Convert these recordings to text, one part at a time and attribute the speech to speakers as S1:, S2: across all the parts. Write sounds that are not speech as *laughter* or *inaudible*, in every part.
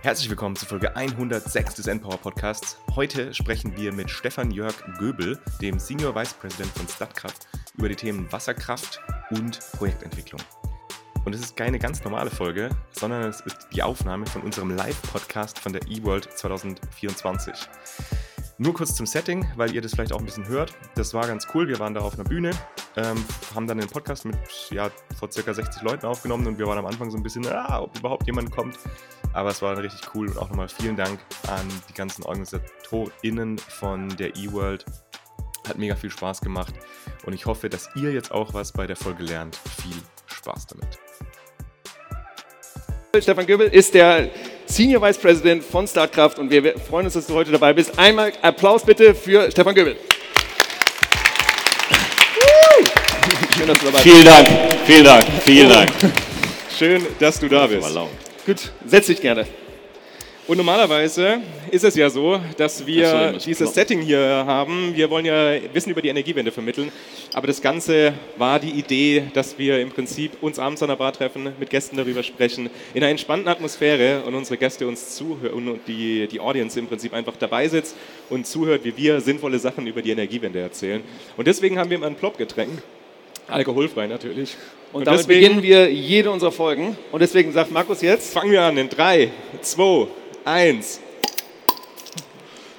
S1: Herzlich willkommen zu Folge 106 des Empower Podcasts. Heute sprechen wir mit Stefan Jörg Göbel, dem Senior Vice President von Statkraft, über die Themen Wasserkraft und Projektentwicklung. Und es ist keine ganz normale Folge, sondern es ist die Aufnahme von unserem Live-Podcast von der eWorld 2024. Nur kurz zum Setting, weil ihr das vielleicht auch ein bisschen hört. Das war ganz cool. Wir waren da auf einer Bühne, ähm, haben dann den Podcast mit ja, vor circa 60 Leuten aufgenommen und wir waren am Anfang so ein bisschen, ah, ob überhaupt jemand kommt. Aber es war richtig cool und auch nochmal vielen Dank an die ganzen OrganisatorInnen von der eWorld. Hat mega viel Spaß gemacht und ich hoffe, dass ihr jetzt auch was bei der Folge lernt. Viel Spaß damit.
S2: Stefan Göbel ist der Senior Vice President von Startkraft und wir freuen uns, dass du heute dabei bist. Einmal Applaus bitte für Stefan Göbel.
S3: Schön, dass du dabei vielen bist. Dank, vielen Dank, vielen Dank.
S2: Schön, dass du da bist. Gut, setz dich gerne. Und normalerweise ist es ja so, dass wir dieses Setting hier haben. Wir wollen ja Wissen über die Energiewende vermitteln. Aber das Ganze war die Idee, dass wir im Prinzip uns abends an der Bar treffen, mit Gästen darüber sprechen, in einer entspannten Atmosphäre und unsere Gäste uns zuhören und die, die Audience im Prinzip einfach dabei sitzt und zuhört, wie wir sinnvolle Sachen über die Energiewende erzählen. Und deswegen haben wir ein Plop-Getränk. Alkoholfrei natürlich.
S3: Und, und damit deswegen, beginnen wir jede unserer Folgen. Und deswegen sagt Markus jetzt.
S2: Fangen wir an in 3, 2, eins.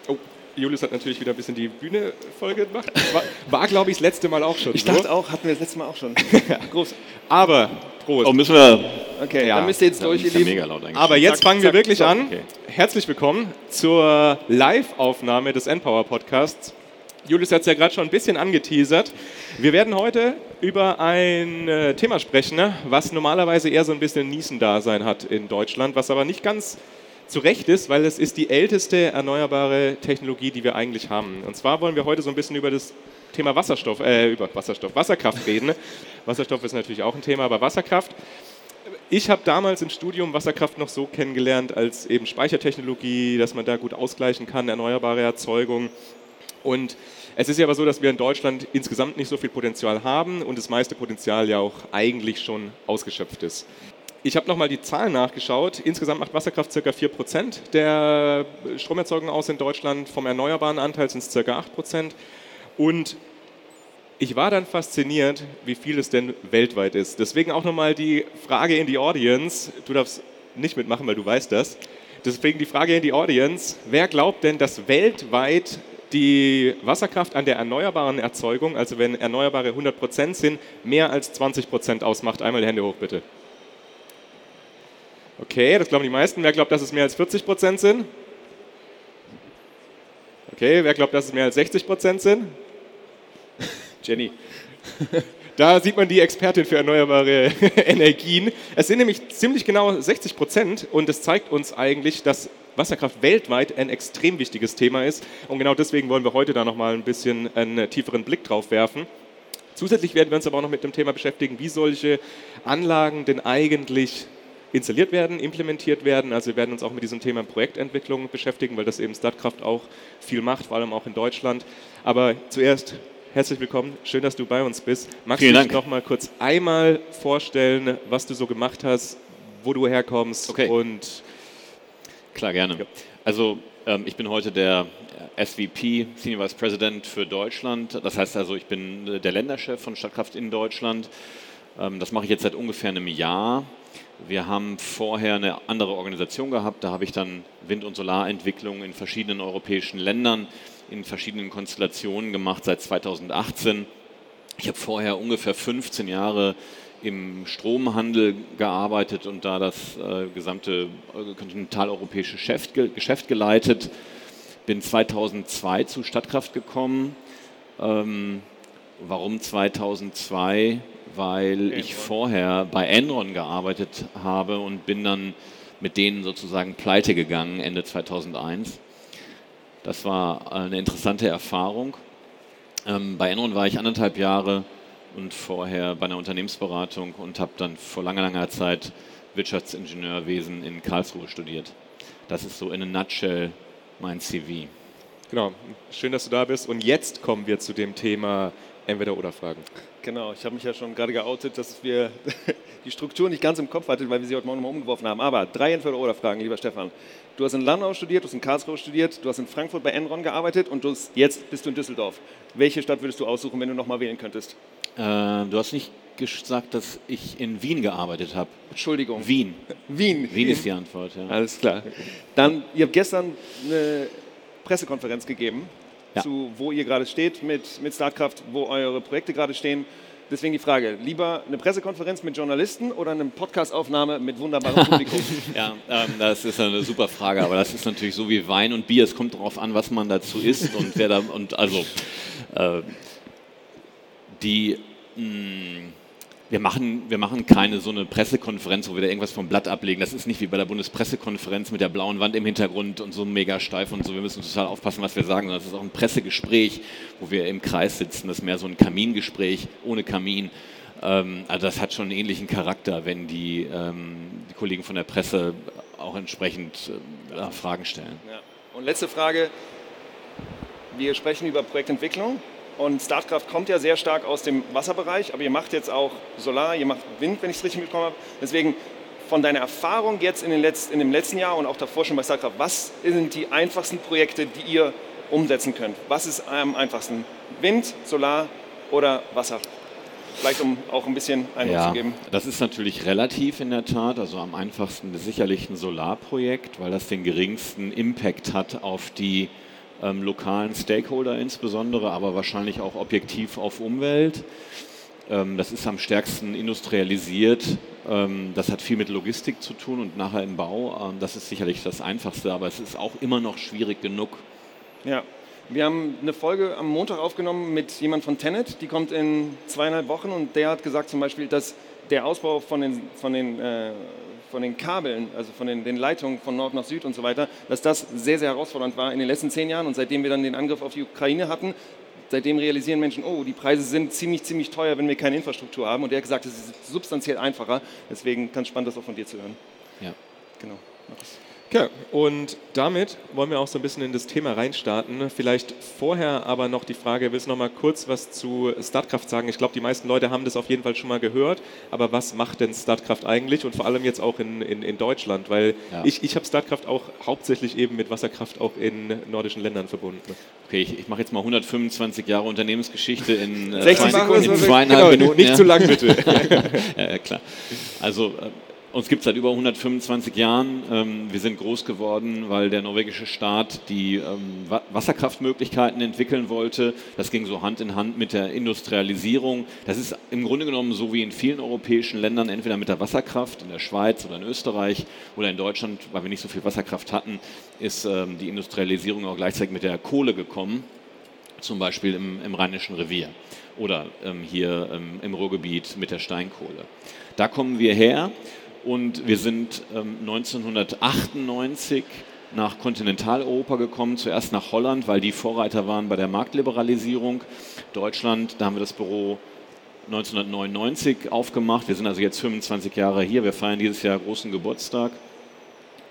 S2: Oh, Julius hat natürlich wieder ein bisschen die Bühne voll gemacht. War, war glaube ich, das letzte Mal auch schon.
S3: Ich so. dachte auch, hatten wir das letzte Mal auch schon. *laughs*
S2: Groß. Aber, Prost.
S3: Oh, müssen wir. Okay, ja. dann müsst ihr jetzt ja, durch, ihr
S2: Lieben. Aber jetzt zack, fangen zack, wir wirklich zack, an. Okay. Herzlich willkommen zur Live-Aufnahme des Empower Podcasts. Julius hat es ja gerade schon ein bisschen angeteasert. Wir werden heute über ein äh, Thema sprechen, ne, was normalerweise eher so ein bisschen Niesen-Dasein hat in Deutschland, was aber nicht ganz zu Recht ist, weil es ist die älteste erneuerbare Technologie, die wir eigentlich haben. Und zwar wollen wir heute so ein bisschen über das Thema Wasserstoff, äh, über Wasserstoff, Wasserkraft reden. Wasserstoff ist natürlich auch ein Thema, aber Wasserkraft. Ich habe damals im Studium Wasserkraft noch so kennengelernt als eben Speichertechnologie, dass man da gut ausgleichen kann, erneuerbare Erzeugung. Und es ist ja aber so, dass wir in Deutschland insgesamt nicht so viel Potenzial haben und das meiste Potenzial ja auch eigentlich schon ausgeschöpft ist. Ich habe nochmal die Zahlen nachgeschaut. Insgesamt macht Wasserkraft ca. 4% der Stromerzeugung aus in Deutschland. Vom erneuerbaren Anteil sind es ca. 8%. Und ich war dann fasziniert, wie viel es denn weltweit ist. Deswegen auch nochmal die Frage in die Audience. Du darfst nicht mitmachen, weil du weißt das. Deswegen die Frage in die Audience. Wer glaubt denn, dass weltweit die Wasserkraft an der erneuerbaren Erzeugung, also wenn Erneuerbare 100% sind, mehr als 20% ausmacht? Einmal die Hände hoch, bitte. Okay, das glauben die meisten. Wer glaubt, dass es mehr als 40 Prozent sind? Okay, wer glaubt, dass es mehr als 60 Prozent sind? *laughs* Jenny. Da sieht man die Expertin für erneuerbare *laughs* Energien. Es sind nämlich ziemlich genau 60 Prozent und es zeigt uns eigentlich, dass Wasserkraft weltweit ein extrem wichtiges Thema ist. Und genau deswegen wollen wir heute da nochmal ein bisschen einen tieferen Blick drauf werfen. Zusätzlich werden wir uns aber auch noch mit dem Thema beschäftigen, wie solche Anlagen denn eigentlich installiert werden, implementiert werden. Also wir werden uns auch mit diesem Thema Projektentwicklung beschäftigen, weil das eben Statkraft auch viel macht, vor allem auch in Deutschland. Aber zuerst herzlich willkommen, schön, dass du bei uns bist. Magst Vielen du dich noch mal kurz einmal vorstellen, was du so gemacht hast, wo du herkommst
S3: okay.
S2: und
S3: klar gerne. Ja. Also ähm, ich bin heute der SVP, Senior Vice President für Deutschland. Das heißt also, ich bin der Länderchef von Stadtkraft in Deutschland. Ähm, das mache ich jetzt seit ungefähr einem Jahr. Wir haben vorher eine andere Organisation gehabt. Da habe ich dann Wind- und Solarentwicklung in verschiedenen europäischen Ländern, in verschiedenen Konstellationen gemacht seit 2018. Ich habe vorher ungefähr 15 Jahre im Stromhandel gearbeitet und da das äh, gesamte äh, kontinentaleuropäische Geschäft, Geschäft, geleitet. Bin 2002 zu Stadtkraft gekommen. Ähm, warum 2002? weil ich vorher bei Enron gearbeitet habe und bin dann mit denen sozusagen pleite gegangen Ende 2001. Das war eine interessante Erfahrung. Ähm, bei Enron war ich anderthalb Jahre und vorher bei einer Unternehmensberatung und habe dann vor langer, langer Zeit Wirtschaftsingenieurwesen in Karlsruhe studiert. Das ist so in a nutshell mein CV.
S2: Genau, schön, dass du da bist. Und jetzt kommen wir zu dem Thema Entweder-Oder-Fragen.
S4: Genau, ich habe mich ja schon gerade geoutet, dass wir *laughs* die Struktur nicht ganz im Kopf hatten, weil wir sie heute Morgen mal umgeworfen haben. Aber drei Entweder-Oder-Fragen, lieber Stefan. Du hast in Landau studiert, du hast in Karlsruhe studiert, du hast in Frankfurt bei Enron gearbeitet und du hast, jetzt bist du in Düsseldorf. Welche Stadt würdest du aussuchen, wenn du nochmal wählen könntest?
S3: Äh, du hast nicht gesagt, dass ich in Wien gearbeitet habe.
S4: Entschuldigung.
S3: Wien. *laughs*
S4: Wien.
S3: Wien ist die Antwort, ja.
S4: Alles klar. Dann, ihr habt gestern eine Pressekonferenz gegeben,
S3: Ja.
S4: zu wo ihr gerade steht mit, mit Startkraft, wo eure Projekte gerade stehen. Deswegen die Frage, lieber eine Pressekonferenz mit Journalisten oder eine Podcastaufnahme mit wunderbarem *laughs* Publikum?
S3: Ja, ähm, das ist eine super Frage, aber das ist natürlich so wie Wein und Bier. Es kommt darauf an, was man dazu isst und wer da und also äh, die mh, wir machen, wir machen keine so eine Pressekonferenz, wo wir da irgendwas vom Blatt ablegen. Das ist nicht wie bei der Bundespressekonferenz mit der blauen Wand im Hintergrund und so mega steif und so. Wir müssen total aufpassen, was wir sagen. Das ist auch ein Pressegespräch, wo wir im Kreis sitzen. Das ist mehr so ein Kamingespräch ohne Kamin. Ähm, also das hat schon einen ähnlichen Charakter, wenn die, ähm, die Kollegen von der Presse auch entsprechend äh, Fragen stellen.
S4: Ja. Und letzte Frage. Wir sprechen über Projektentwicklung und Startkraft kommt ja sehr stark aus dem Wasserbereich, aber ihr macht jetzt auch Solar, ihr macht Wind, wenn ich es richtig mitbekommen habe. Deswegen von deiner Erfahrung jetzt in, den Letz-, in dem letzten Jahr und auch davor schon bei Startkraft, was sind die einfachsten Projekte, die ihr umsetzen könnt? Was ist am einfachsten? Wind, Solar oder Wasser? Vielleicht um auch ein bisschen Eindruck
S3: Ja,
S4: zu geben.
S3: das ist natürlich relativ in der Tat. Also am einfachsten ist sicherlich ein Solarprojekt, weil das den geringsten Impact hat auf die ähm, lokalen Stakeholder insbesondere, aber wahrscheinlich auch objektiv auf Umwelt. Ähm, das ist am stärksten industrialisiert. Ähm, das hat viel mit Logistik zu tun und nachher im Bau. Ähm, das ist sicherlich das Einfachste, aber es ist auch immer noch schwierig genug.
S4: Ja, wir haben eine Folge am Montag aufgenommen mit jemand von Tenet, die kommt in zweieinhalb Wochen und der hat gesagt zum Beispiel, dass der Ausbau von den, von den, äh, von den Kabeln, also von den, den Leitungen von Nord nach Süd und so weiter, dass das sehr, sehr herausfordernd war in den letzten zehn Jahren und seitdem wir dann den Angriff auf die Ukraine hatten, seitdem realisieren Menschen, oh, die Preise sind ziemlich, ziemlich teuer, wenn wir keine Infrastruktur haben und der hat gesagt, es ist substanziell einfacher, deswegen ganz spannend, das auch von dir zu hören.
S3: Ja.
S4: Genau. Markus.
S2: Ja, und damit wollen wir auch so ein bisschen in das Thema reinstarten. Vielleicht vorher aber noch die Frage, willst du noch mal kurz was zu Startkraft sagen? Ich glaube, die meisten Leute haben das auf jeden Fall schon mal gehört, aber was macht denn Startkraft eigentlich und vor allem jetzt auch in, in, in Deutschland? Weil
S3: Ja.
S2: ich, ich habe Startkraft auch hauptsächlich eben mit Wasserkraft auch in nordischen Ländern verbunden.
S3: Okay, ich, ich mache jetzt mal 125 Jahre Unternehmensgeschichte in, äh,
S4: 60
S3: zwei- in zweieinhalb
S2: Genau,
S3: Minuten.
S2: nicht
S3: ja.
S2: zu lang bitte. *laughs*
S3: ja, ja, klar. Also äh, uns gibt es seit über 125 Jahren. Ähm, wir sind groß geworden, weil der norwegische Staat die ähm, Wa Wasserkraftmöglichkeiten entwickeln wollte. Das ging so Hand in Hand mit der Industrialisierung. Das ist im Grunde genommen so wie in vielen europäischen Ländern, entweder mit der Wasserkraft, in der Schweiz oder in Österreich oder in Deutschland, weil wir nicht so viel Wasserkraft hatten, ist ähm, die Industrialisierung auch gleichzeitig mit der Kohle gekommen zum Beispiel im, im Rheinischen Revier oder hier im Ruhrgebiet mit der Steinkohle. Da kommen wir her und wir sind ähm, 1998 nach Kontinentaleuropa gekommen, zuerst nach Holland, weil die Vorreiter waren bei der Marktliberalisierung. Deutschland, da haben wir das Büro 1999 aufgemacht. Wir sind also jetzt 25 Jahre hier. Wir feiern dieses Jahr großen Geburtstag.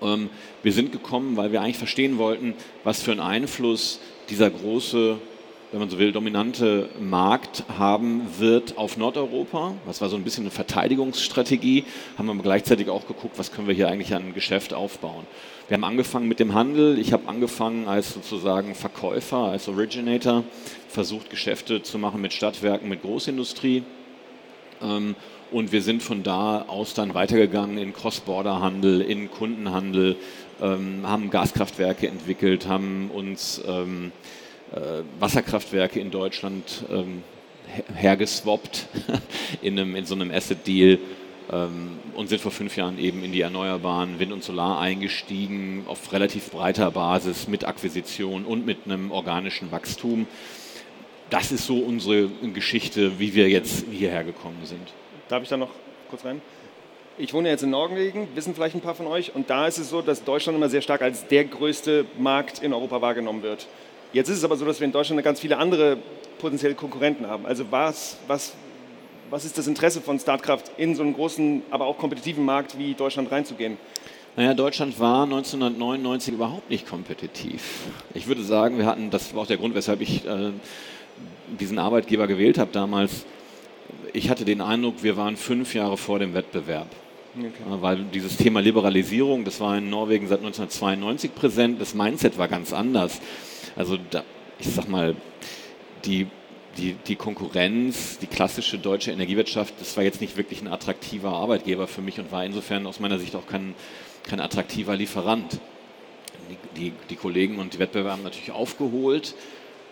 S3: Ähm, wir sind gekommen, weil wir eigentlich verstehen wollten, was für einen Einfluss dieser große, wenn man so will, dominante Markt haben wird auf Nordeuropa. Das war so ein bisschen eine Verteidigungsstrategie. Haben wir aber gleichzeitig auch geguckt, was können wir hier eigentlich an Geschäft aufbauen. Wir haben angefangen mit dem Handel. Ich habe angefangen als sozusagen Verkäufer, als Originator, versucht Geschäfte zu machen mit Stadtwerken, mit Großindustrie. Ähm, und wir sind von da aus dann weitergegangen in Cross-Border-Handel, in Kundenhandel, ähm, haben Gaskraftwerke entwickelt, haben uns ähm, äh, Wasserkraftwerke in Deutschland ähm, her- hergeswappt *laughs* in, einem, in so einem Asset-Deal ähm, und sind vor fünf Jahren eben in die erneuerbaren Wind und Solar eingestiegen, auf relativ breiter Basis mit Akquisition und mit einem organischen Wachstum. Das ist so unsere Geschichte, wie wir jetzt hierher gekommen sind.
S4: Darf ich da noch kurz rein? Ich wohne jetzt in Norwegen, wissen vielleicht ein paar von euch, und da ist es so, dass Deutschland immer sehr stark als der größte Markt in Europa wahrgenommen wird. Jetzt ist es aber so, dass wir in Deutschland ganz viele andere potenzielle Konkurrenten haben. Also was, was, was ist das Interesse von Startkraft, in so einen großen, aber auch kompetitiven Markt wie Deutschland reinzugehen?
S3: Naja, Deutschland war 1999 überhaupt nicht kompetitiv. Ich würde sagen, wir hatten, das war auch der Grund, weshalb ich äh, diesen Arbeitgeber gewählt habe damals, ich hatte den Eindruck, wir waren fünf Jahre vor dem Wettbewerb. Okay. Weil dieses Thema Liberalisierung, das war in Norwegen seit 1992 präsent, das Mindset war ganz anders. Also da, ich sag mal, die, die, die Konkurrenz, die klassische deutsche Energiewirtschaft, das war jetzt nicht wirklich ein attraktiver Arbeitgeber für mich und war insofern aus meiner Sicht auch kein, kein attraktiver Lieferant. Die, die, die Kollegen und die Wettbewerber haben natürlich aufgeholt,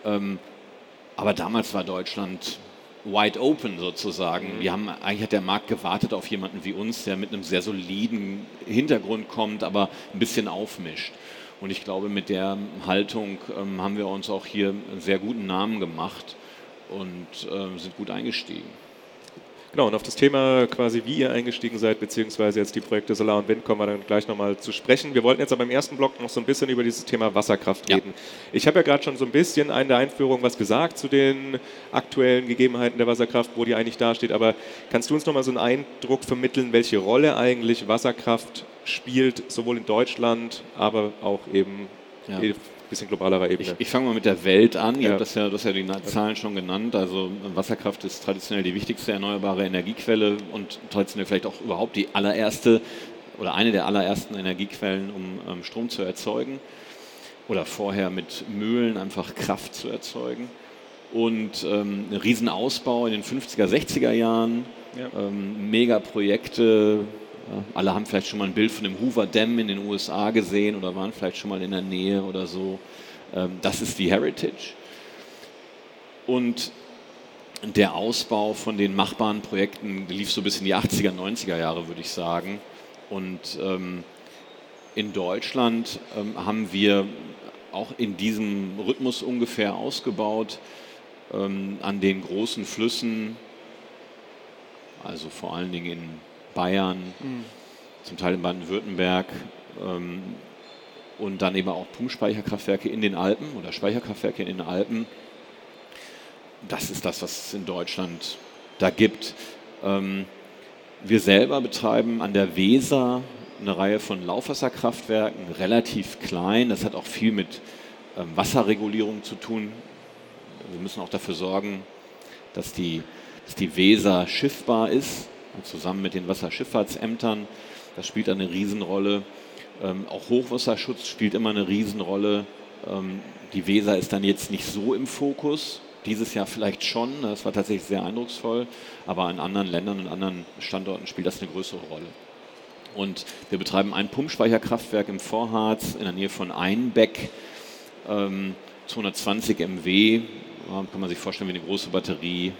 S3: ähm, aber damals war Deutschland wide open sozusagen. Wir haben, eigentlich hat der Markt gewartet auf jemanden wie uns, der mit einem sehr soliden Hintergrund kommt, aber ein bisschen aufmischt. Und ich glaube, mit der Haltung ähm, haben wir uns auch hier einen sehr guten Namen gemacht und äh, sind gut eingestiegen.
S2: Genau, und auf das Thema quasi, wie ihr eingestiegen seid, beziehungsweise jetzt die Projekte Solar und Wind, kommen wir dann gleich nochmal zu sprechen. Wir wollten jetzt aber im ersten Block noch so ein bisschen über dieses Thema Wasserkraft reden. Ja. Ich habe ja gerade schon so ein bisschen in der Einführung was gesagt zu den aktuellen Gegebenheiten der Wasserkraft, wo die eigentlich dasteht, aber kannst du uns nochmal so einen Eindruck vermitteln, welche Rolle eigentlich Wasserkraft spielt, sowohl in Deutschland, aber auch eben ja bisschen globalerer Ebene.
S3: Ich, ich fange mal mit der Welt an. Ihr habt das ja, das ja die Zahlen schon genannt. Also Wasserkraft ist traditionell die wichtigste erneuerbare Energiequelle und traditionell vielleicht auch überhaupt die allererste oder eine der allerersten Energiequellen, um ähm, Strom zu erzeugen. Oder vorher mit Mühlen einfach Kraft zu erzeugen. Und ähm, ein Riesenausbau in den 50er, 60er Jahren, ja. ähm, Megaprojekte, alle haben vielleicht schon mal ein Bild von dem Hoover Dam in den USA gesehen oder waren vielleicht schon mal in der Nähe oder so. Ähm, das ist die Heritage. Und der Ausbau von den machbaren Projekten lief so bis in die 80er, 90er Jahre, würde ich sagen. Und ähm, in Deutschland ähm, haben wir auch in diesem Rhythmus ungefähr ausgebaut, an den großen Flüssen, also vor allen Dingen in Bayern, mhm. zum Teil in Baden-Württemberg ähm, und dann eben auch Pumpspeicherkraftwerke in den Alpen oder Speicherkraftwerke in den Alpen. Das ist das, was es in Deutschland da gibt. Ähm, wir selber betreiben an der Weser eine Reihe von Laufwasserkraftwerken, relativ klein. Das hat auch viel mit ähm, Wasserregulierung zu tun. Wir müssen auch dafür sorgen, dass die, dass die Weser schiffbar ist zusammen mit den Wasserschifffahrtsämtern. Das spielt eine Riesenrolle. Ähm, auch Hochwasserschutz spielt immer eine Riesenrolle. Ähm, die Weser ist dann jetzt nicht so im Fokus. Dieses Jahr vielleicht schon, das war tatsächlich sehr eindrucksvoll, aber in anderen Ländern und anderen Standorten spielt das eine größere Rolle. Und wir betreiben ein Pumpspeicherkraftwerk im Vorharz in der Nähe von Einbeck, ähm, 220 MW, kann man sich vorstellen wie eine große Batterie,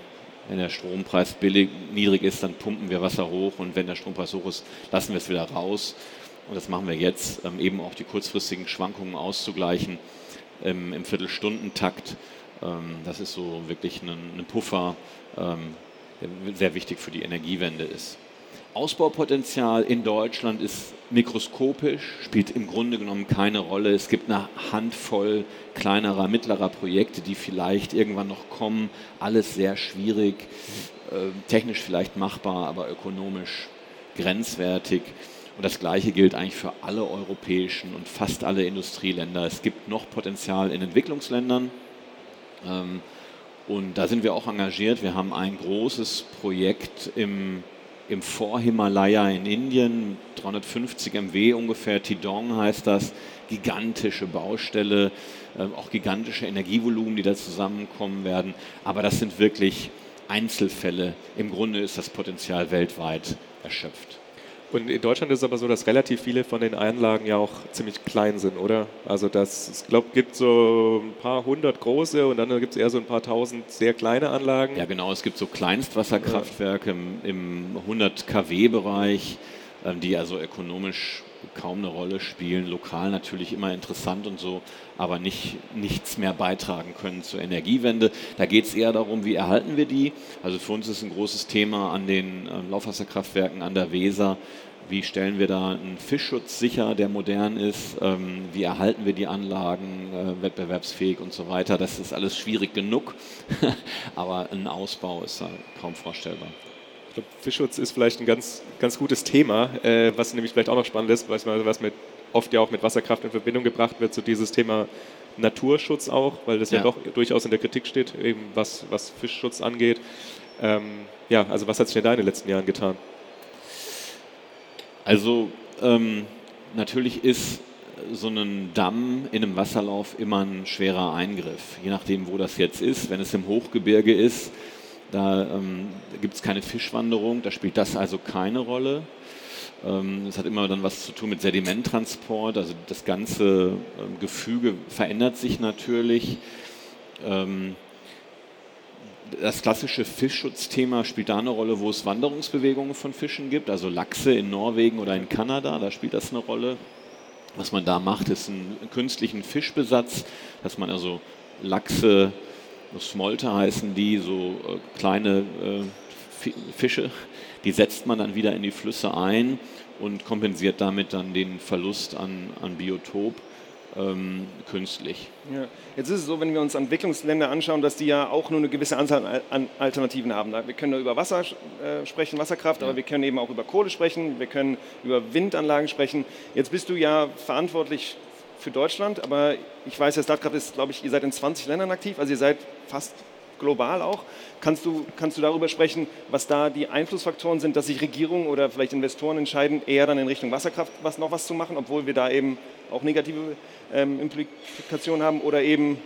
S3: wenn der Strompreis billig, niedrig ist, dann pumpen wir Wasser hoch und wenn der Strompreis hoch ist, lassen wir es wieder raus. Und das machen wir jetzt, ähm, eben auch die kurzfristigen Schwankungen auszugleichen ähm, im Viertelstundentakt. Ähm, das ist so wirklich ein, ein Puffer, ähm, der sehr wichtig für die Energiewende ist. Ausbaupotenzial in Deutschland ist mikroskopisch, spielt im Grunde genommen keine Rolle. Es gibt eine Handvoll kleinerer, mittlerer Projekte, die vielleicht irgendwann noch kommen. Alles sehr schwierig, äh, technisch vielleicht machbar, aber ökonomisch grenzwertig. Und das Gleiche gilt eigentlich für alle europäischen und fast alle Industrieländer. Es gibt noch Potenzial in Entwicklungsländern. Ähm, und da sind wir auch engagiert. Wir haben ein großes Projekt im im Vorhimalaya in Indien, 350 MW ungefähr, Tidong heißt das, gigantische Baustelle, äh, auch gigantische Energievolumen, die da zusammenkommen werden. Aber das sind wirklich Einzelfälle. Im Grunde ist das Potenzial weltweit erschöpft.
S2: Und in Deutschland ist es aber so, dass relativ viele von den Einlagen ja auch ziemlich klein sind, oder? Also das, ich glaube, gibt so ein paar hundert große und dann gibt es eher so ein paar tausend sehr kleine Anlagen.
S3: Ja, genau. Es gibt so Kleinstwasserkraftwerke ja. im, im 100 kW-Bereich, ähm, die also ökonomisch kaum eine Rolle spielen, lokal natürlich immer interessant und so, aber nicht, nichts mehr beitragen können zur Energiewende. Da geht es eher darum, wie erhalten wir die. Also für uns ist ein großes Thema an den äh, Laufwasserkraftwerken an der Weser, wie stellen wir da einen Fischschutz sicher, der modern ist? Ähm, wie erhalten wir die Anlagen äh, wettbewerbsfähig und so weiter? Das ist alles schwierig genug, *laughs* aber ein Ausbau ist da kaum vorstellbar
S2: glaube, Fischschutz ist vielleicht ein ganz, ganz gutes Thema, äh, was nämlich vielleicht auch noch spannend ist, was, was mit, oft ja auch mit Wasserkraft in Verbindung gebracht wird, so dieses Thema Naturschutz auch, weil das ja, ja doch durchaus in der Kritik steht, eben was, was Fischschutz angeht. Ähm, ja, also was hat sich denn da in den letzten Jahren getan?
S3: Also ähm, natürlich ist so ein Damm in einem Wasserlauf immer ein schwerer Eingriff, je nachdem, wo das jetzt ist. Wenn es im Hochgebirge ist, da ähm, gibt es keine Fischwanderung, da spielt das also keine Rolle. Ähm, es hat immer dann was zu tun mit Sedimenttransport, also das ganze ähm, Gefüge verändert sich natürlich. Ähm, das klassische Fischschutzthema spielt da eine Rolle, wo es Wanderungsbewegungen von Fischen gibt, also Lachse in Norwegen oder in Kanada, da spielt das eine Rolle. Was man da macht, ist einen künstlichen Fischbesatz, dass man also Lachse, Smolte heißen die, so äh, kleine äh, Fische, die setzt man dann wieder in die Flüsse ein und kompensiert damit dann den Verlust an, an Biotop ähm, künstlich.
S4: Ja. Jetzt ist es so, wenn wir uns Entwicklungsländer anschauen, dass die ja auch nur eine gewisse Anzahl an Alternativen haben. Wir können nur über Wasser äh, sprechen, Wasserkraft, ja. aber wir können eben auch über Kohle sprechen, wir können über Windanlagen sprechen. Jetzt bist du ja verantwortlich für Deutschland, aber ich weiß, ja, StartCraft ist, glaube ich, ihr seid in 20 Ländern aktiv, also ihr seid fast global auch. Kannst du, kannst du darüber sprechen, was da die Einflussfaktoren sind, dass sich Regierungen oder vielleicht Investoren entscheiden, eher dann in Richtung Wasserkraft was, noch was zu machen, obwohl wir da eben auch negative ähm, Implikationen haben oder eben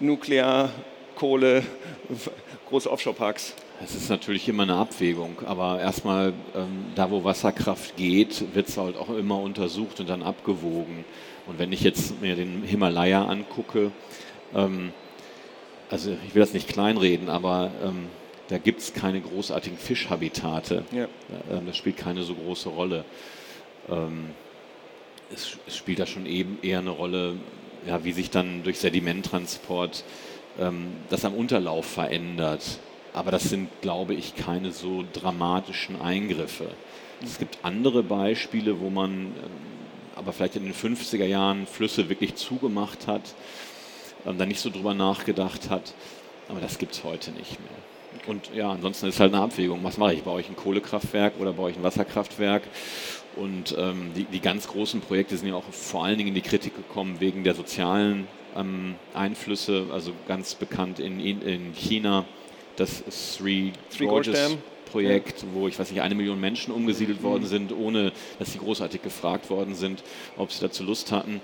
S4: Nuklear, Kohle, *laughs* große Offshore-Parks?
S3: Es ist natürlich immer eine Abwägung, aber erstmal ähm, da, wo Wasserkraft geht, wird es halt auch immer untersucht und dann abgewogen. Und wenn ich jetzt mir den Himalaya angucke, ähm, also ich will das nicht kleinreden, aber ähm, da gibt es keine großartigen Fischhabitate. Ja. Ähm, das spielt keine so große Rolle. Ähm, es, es, spielt da schon eben eher eine Rolle, ja, wie sich dann durch Sedimenttransport ähm, das am Unterlauf verändert. Aber das sind, glaube ich, keine so dramatischen Eingriffe. Es gibt andere Beispiele, wo man ähm, aber vielleicht in den 50er Jahren Flüsse wirklich zugemacht hat ähm, da nicht so drüber nachgedacht hat. Aber das gibt es heute nicht mehr. Und ja, ansonsten ist halt eine Abwägung. Was mache ich? Baue ich ein Kohlekraftwerk oder baue ich ein Wasserkraftwerk? Und ähm, die, die, ganz großen Projekte sind ja auch vor allen Dingen in die Kritik gekommen wegen der sozialen ähm, Einflüsse. Also ganz bekannt in, in China das Three, Three Gorges Projekt, wo ich weiß nicht, eine Million Menschen umgesiedelt mhm. worden sind, ohne dass sie großartig gefragt worden sind, ob sie dazu Lust hatten.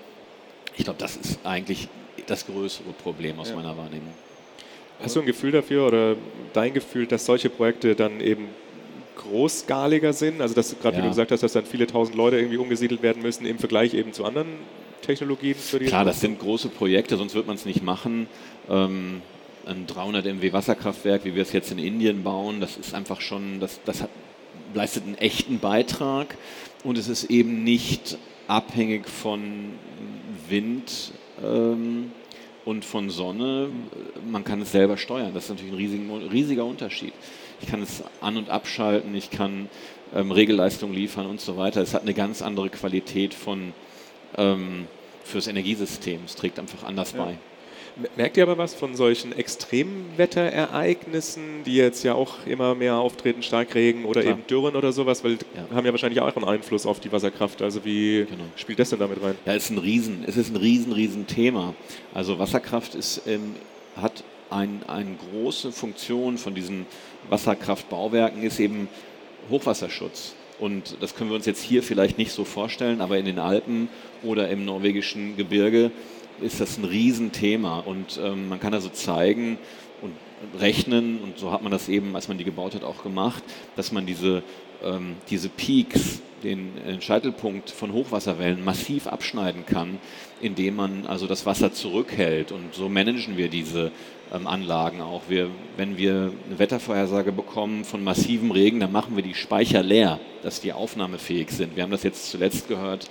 S3: Ich glaube, das ist eigentlich das größere Problem aus ja. meiner Wahrnehmung.
S2: Hast du ein Gefühl dafür oder dein Gefühl, dass solche Projekte dann eben großskaliger sind? Also dass gerade ja. wie du gesagt hast, dass dann viele tausend Leute irgendwie umgesiedelt werden müssen im Vergleich eben zu anderen Technologien
S3: für die Klar, das sind große Projekte, sonst wird man es nicht machen. Ähm, ein 300 MW Wasserkraftwerk, wie wir es jetzt in Indien bauen, das ist einfach schon, das, das hat, leistet einen echten Beitrag und es ist eben nicht abhängig von Wind. Ähm, und von Sonne, man kann es selber steuern. Das ist natürlich ein riesiger, riesiger Unterschied. Ich kann es an- und abschalten, ich kann ähm, Regelleistung liefern und so weiter. Es hat eine ganz andere Qualität von, ähm, fürs Energiesystem. Es trägt einfach anders ja. bei.
S2: Merkt ihr aber was von solchen Extremwetterereignissen, die jetzt ja auch immer mehr auftreten, Starkregen oder Klar. eben Dürren oder sowas, weil ja. haben ja wahrscheinlich auch einen Einfluss auf die Wasserkraft. Also wie genau. spielt das denn damit rein?
S3: Ja, es ist ein riesen, es ist ein riesen, riesen Thema. Also Wasserkraft ist, ähm, hat ein, eine große Funktion von diesen Wasserkraftbauwerken ist eben Hochwasserschutz. Und das können wir uns jetzt hier vielleicht nicht so vorstellen, aber in den Alpen oder im norwegischen Gebirge ist das ein Riesenthema und ähm, man kann also zeigen und rechnen und so hat man das eben, als man die gebaut hat, auch gemacht, dass man diese, ähm, diese Peaks, den, den Scheitelpunkt von Hochwasserwellen massiv abschneiden kann, indem man also das Wasser zurückhält und so managen wir diese ähm, Anlagen auch. Wir, wenn wir eine Wettervorhersage bekommen von massivem Regen, dann machen wir die Speicher leer, dass die aufnahmefähig sind. Wir haben das jetzt zuletzt gehört,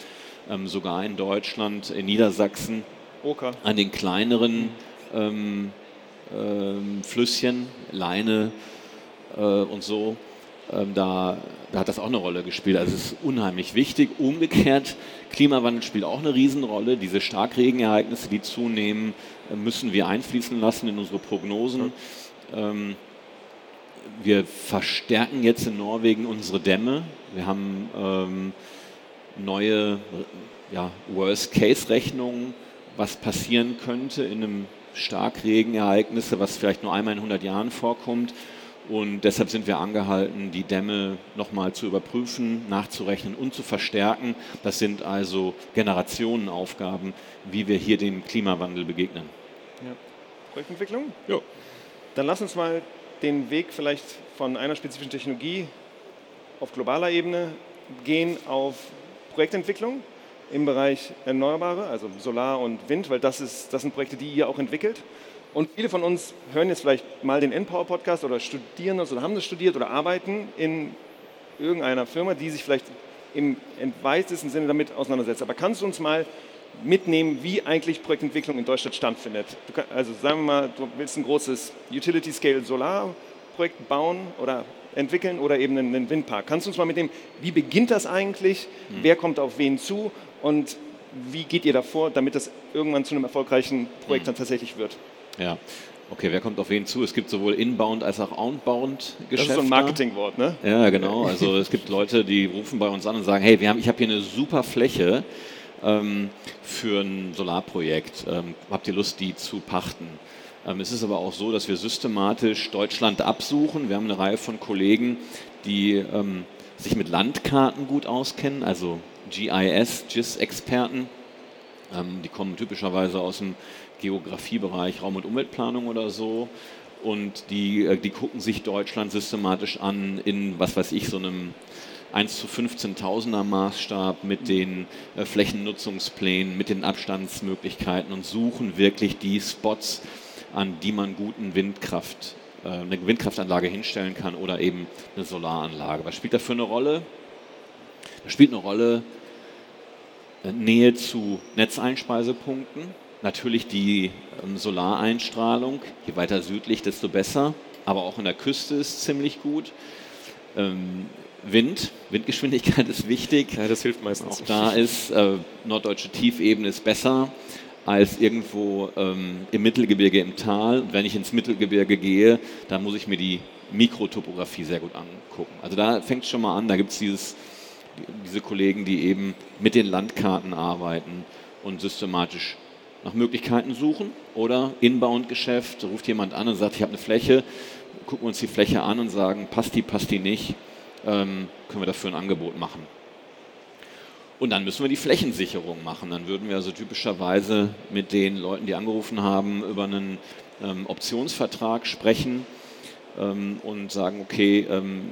S3: ähm, sogar in Deutschland, in Niedersachsen, Oker. an den kleineren ähm, ähm, Flüsschen, Leine äh, und so. Ähm, da, da, hat das auch eine Rolle gespielt. Also es ist unheimlich wichtig. Umgekehrt, Klimawandel spielt auch eine Riesenrolle. Diese Starkregenereignisse, die zunehmen, äh, müssen wir einfließen lassen in unsere Prognosen. Ähm, wir verstärken jetzt in Norwegen unsere Dämme. Wir haben ähm, neue ja, Worst-Case-Rechnungen was passieren könnte in einem Starkregenereignis, was vielleicht nur einmal in 100 Jahren vorkommt. Und deshalb sind wir angehalten, die Dämme nochmal zu überprüfen, nachzurechnen und zu verstärken. Das sind also Generationenaufgaben, wie wir hier dem Klimawandel begegnen.
S4: Ja. Projektentwicklung?
S2: Ja.
S4: Dann lass uns mal den Weg vielleicht von einer spezifischen Technologie auf globaler Ebene gehen auf Projektentwicklung im Bereich Erneuerbare, also Solar und Wind, weil das, ist, das sind Projekte, die ihr auch entwickelt. Und viele von uns hören jetzt vielleicht mal den Npower-Podcast oder studieren das oder haben das studiert oder arbeiten in irgendeiner Firma, die sich vielleicht im weitesten Sinne damit auseinandersetzt. Aber kannst du uns mal mitnehmen, wie eigentlich Projektentwicklung in Deutschland stattfindet? Also sagen wir mal, du willst ein großes Utility-Scale-Solar-Projekt bauen oder entwickeln oder eben einen Windpark. Kannst du uns mal mitnehmen, wie beginnt das eigentlich? Mhm. Wer kommt auf wen zu? Und wie geht ihr davor, damit das irgendwann zu einem erfolgreichen Projekt mhm. dann tatsächlich wird?
S3: Ja, Okay, wer kommt auf wen zu? Es gibt sowohl Inbound als auch Outbound Geschäfte. Das ist
S4: so ein Marketingwort, ne?
S3: Ja, genau. Also es gibt Leute, die rufen bei uns an und sagen, hey, wir haben, ich habe hier eine super Fläche ähm, für ein Solarprojekt. Ähm, habt ihr Lust, die zu pachten? Ähm, es ist aber auch so, dass wir systematisch Deutschland absuchen. Wir haben eine Reihe von Kollegen, die ähm, sich mit Landkarten gut auskennen, also GIS, GIS-Experten. Ähm, die kommen typischerweise aus dem Geografiebereich, Raum- und Umweltplanung oder so. Und die, äh, die gucken sich Deutschland systematisch an in, was weiß ich, so einem 1 zu 15.000er Maßstab mit den äh, Flächennutzungsplänen, mit den Abstandsmöglichkeiten und suchen wirklich die Spots, an die man guten Windkraft, äh, eine Windkraftanlage hinstellen kann oder eben eine Solaranlage. Was spielt da für eine Rolle? Da spielt eine Rolle Nähe zu Netzeinspeisepunkten Natürlich die ähm, Solareinstrahlung, je weiter südlich, desto besser, aber auch in der Küste ist ziemlich gut. Ähm, Wind, Windgeschwindigkeit *laughs* ist wichtig.
S2: Ja, das hilft meistens.
S3: Auch da ist äh, norddeutsche Tiefebene ist besser als irgendwo ähm, im Mittelgebirge im Tal. Und wenn ich ins Mittelgebirge gehe, dann muss ich mir die Mikrotopographie sehr gut angucken. Also da fängt es schon mal an, da gibt es diese Kollegen, die eben mit den Landkarten arbeiten und systematisch nach Möglichkeiten suchen oder Inbound-Geschäft, ruft jemand an und sagt, ich habe eine Fläche, gucken wir uns die Fläche an und sagen, passt die, passt die nicht, ähm, können wir dafür ein Angebot machen. Und dann müssen wir die Flächensicherung machen. Dann würden wir also typischerweise mit den Leuten, die angerufen haben, über einen ähm, Optionsvertrag sprechen ähm, und sagen, okay, ähm,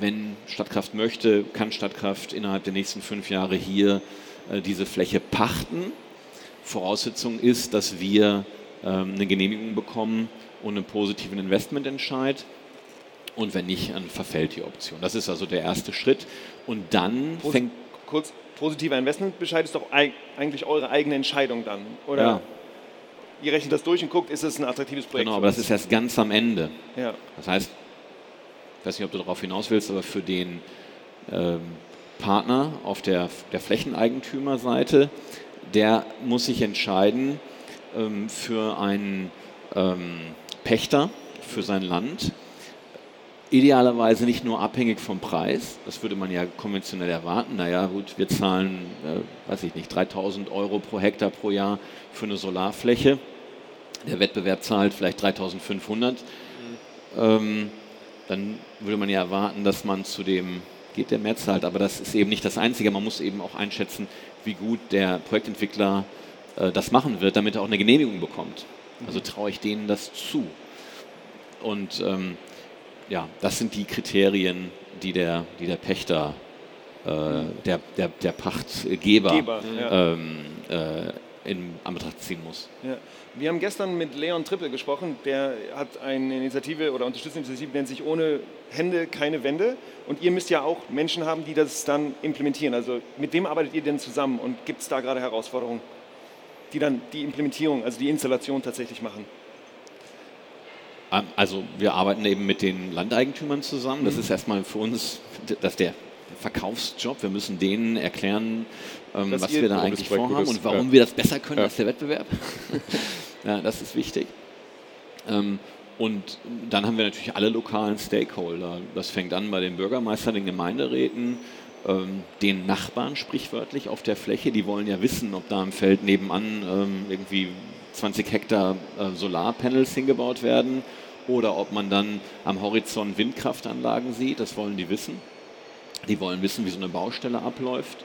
S3: wenn Stadtkraft möchte, kann Stadtkraft innerhalb der nächsten fünf Jahre hier äh, diese Fläche pachten Voraussetzung ist, dass wir ähm, eine Genehmigung bekommen und einen positiven Investmententscheid. Und wenn nicht, dann verfällt die Option. Das ist also der erste Schritt. Und dann
S4: Pos
S3: fängt.
S4: Kurz, positiver Investmentbescheid ist doch eigentlich eure eigene Entscheidung dann, oder? Ja. Ihr rechnet das durch und guckt, ist es ein attraktives Projekt?
S3: Genau, aber das ist erst ganz am Ende.
S4: Ja.
S3: Das heißt, ich weiß nicht, ob du darauf hinaus willst, aber für den ähm, Partner auf der, der Flächeneigentümerseite der muss sich entscheiden ähm, für einen ähm, Pächter für sein Land. Idealerweise nicht nur abhängig vom Preis, das würde man ja konventionell erwarten. Naja, gut, wir zahlen, äh, weiß ich nicht, 3000 Euro pro Hektar pro Jahr für eine Solarfläche. Der Wettbewerb zahlt vielleicht 3500. Mhm. Dann würde man ja erwarten, dass man zu dem geht, der mehr zahlt. Aber das ist eben nicht das Einzige. Man muss eben auch einschätzen, wie gut der Projektentwickler äh, das machen wird, damit er auch eine Genehmigung bekommt. Also traue ich denen das zu. Und ähm, ja, das sind die Kriterien, die der, die der Pächter, äh, der, der, der Pachtgeber Geber, ja. ähm, äh, in Anbetracht ziehen muss.
S4: Ja. Wir haben gestern mit Leon Trippel gesprochen, der hat eine Initiative oder unterstützt eine Initiative, die nennt sich Ohne Hände keine Wände. Und ihr müsst ja auch Menschen haben, die das dann implementieren. Also mit wem arbeitet ihr denn zusammen und gibt es da gerade Herausforderungen, die dann die Implementierung, also die Installation tatsächlich machen?
S3: Ähm, also wir arbeiten eben mit den Landeigentümern zusammen. Das mhm. ist erstmal für uns, dass der Verkaufsjob. Wir müssen denen erklären, ähm, was wir da eigentlich vorhaben und warum ja. wir das besser können ja. als der Wettbewerb. *laughs* ja, das ist wichtig. Ähm, und dann haben wir natürlich alle lokalen Stakeholder. Das fängt an bei den Bürgermeistern, den Gemeinderäten, ähm, den Nachbarn sprichwörtlich auf der Fläche. Die wollen ja wissen, ob da im Feld nebenan ähm, irgendwie 20 Hektar äh, Solarpanels hingebaut werden oder ob man dann am Horizont Windkraftanlagen sieht. Das wollen die wissen. Die wollen wissen, wie so eine Baustelle abläuft.